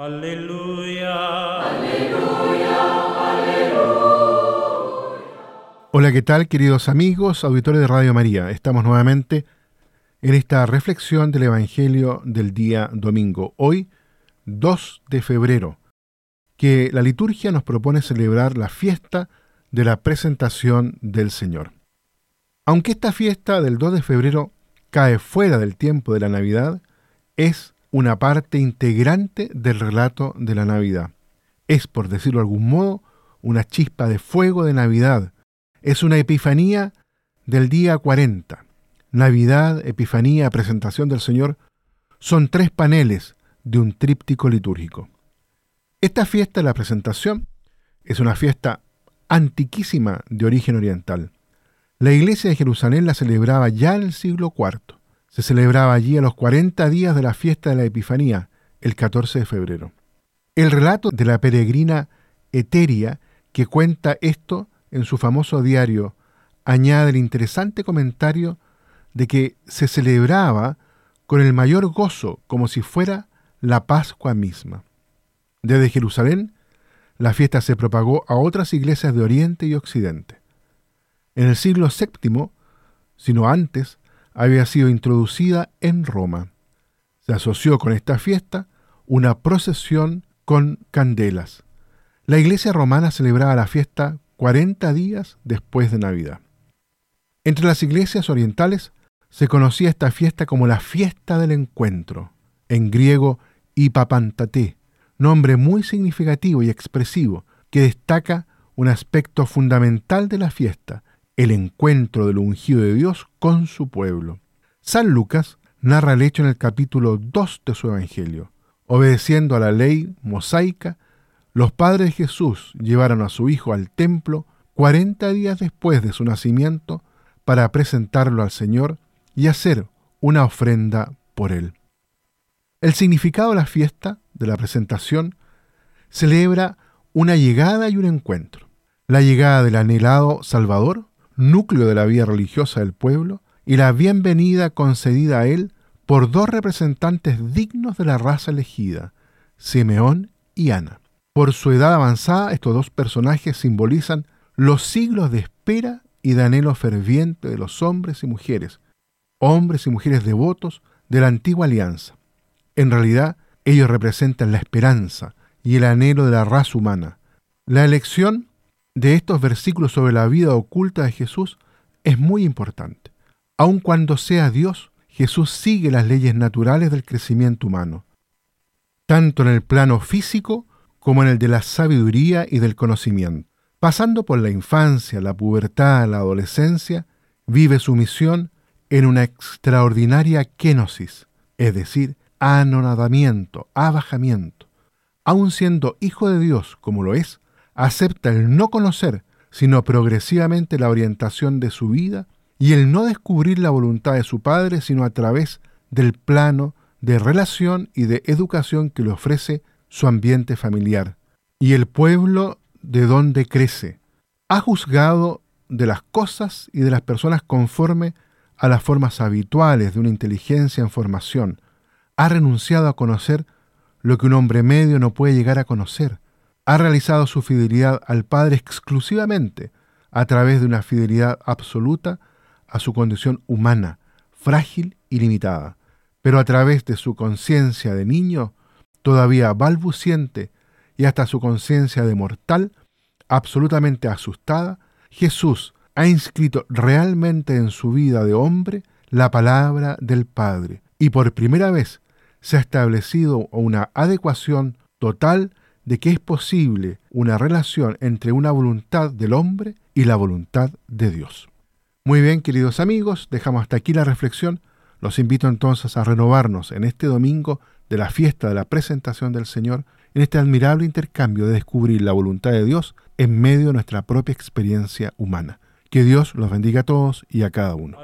Aleluya. Aleluya. Aleluya. Hola, ¿qué tal queridos amigos, auditores de Radio María? Estamos nuevamente en esta reflexión del Evangelio del día domingo, hoy 2 de febrero, que la liturgia nos propone celebrar la fiesta de la presentación del Señor. Aunque esta fiesta del 2 de febrero cae fuera del tiempo de la Navidad, es una parte integrante del relato de la Navidad. Es, por decirlo de algún modo, una chispa de fuego de Navidad. Es una epifanía del día 40. Navidad, Epifanía, Presentación del Señor son tres paneles de un tríptico litúrgico. Esta fiesta la presentación es una fiesta antiquísima de origen oriental. La iglesia de Jerusalén la celebraba ya en el siglo IV. Se celebraba allí a los 40 días de la fiesta de la Epifanía, el 14 de febrero. El relato de la peregrina Eteria, que cuenta esto en su famoso diario, añade el interesante comentario de que se celebraba con el mayor gozo como si fuera la Pascua misma. Desde Jerusalén, la fiesta se propagó a otras iglesias de Oriente y Occidente. En el siglo VII, sino antes, había sido introducida en Roma. Se asoció con esta fiesta una procesión con candelas. La iglesia romana celebraba la fiesta 40 días después de Navidad. Entre las iglesias orientales se conocía esta fiesta como la fiesta del encuentro, en griego Ipapantate, nombre muy significativo y expresivo que destaca un aspecto fundamental de la fiesta, el encuentro del ungido de Dios con su pueblo. San Lucas narra el hecho en el capítulo 2 de su Evangelio. Obedeciendo a la ley mosaica, los padres de Jesús llevaron a su hijo al templo 40 días después de su nacimiento para presentarlo al Señor y hacer una ofrenda por él. El significado de la fiesta, de la presentación, celebra una llegada y un encuentro. La llegada del anhelado Salvador, núcleo de la vida religiosa del pueblo, y la bienvenida concedida a él por dos representantes dignos de la raza elegida, Simeón y Ana. Por su edad avanzada, estos dos personajes simbolizan los siglos de espera y de anhelo ferviente de los hombres y mujeres hombres y mujeres devotos de la antigua alianza. En realidad, ellos representan la esperanza y el anhelo de la raza humana. La elección de estos versículos sobre la vida oculta de Jesús es muy importante. Aun cuando sea Dios, Jesús sigue las leyes naturales del crecimiento humano, tanto en el plano físico como en el de la sabiduría y del conocimiento. Pasando por la infancia, la pubertad, la adolescencia, vive su misión en una extraordinaria kenosis, es decir, anonadamiento, abajamiento. Aun siendo hijo de Dios como lo es, acepta el no conocer, sino progresivamente la orientación de su vida y el no descubrir la voluntad de su Padre, sino a través del plano de relación y de educación que le ofrece su ambiente familiar y el pueblo de donde crece. Ha juzgado de las cosas y de las personas conforme a las formas habituales de una inteligencia en formación, ha renunciado a conocer lo que un hombre medio no puede llegar a conocer, ha realizado su fidelidad al Padre exclusivamente a través de una fidelidad absoluta a su condición humana, frágil y limitada, pero a través de su conciencia de niño, todavía balbuciente, y hasta su conciencia de mortal, absolutamente asustada, Jesús ha inscrito realmente en su vida de hombre la palabra del Padre. Y por primera vez se ha establecido una adecuación total de que es posible una relación entre una voluntad del hombre y la voluntad de Dios. Muy bien, queridos amigos, dejamos hasta aquí la reflexión. Los invito entonces a renovarnos en este domingo de la fiesta de la presentación del Señor, en este admirable intercambio de descubrir la voluntad de Dios en medio de nuestra propia experiencia humana. Que Dios los bendiga a todos y a cada uno.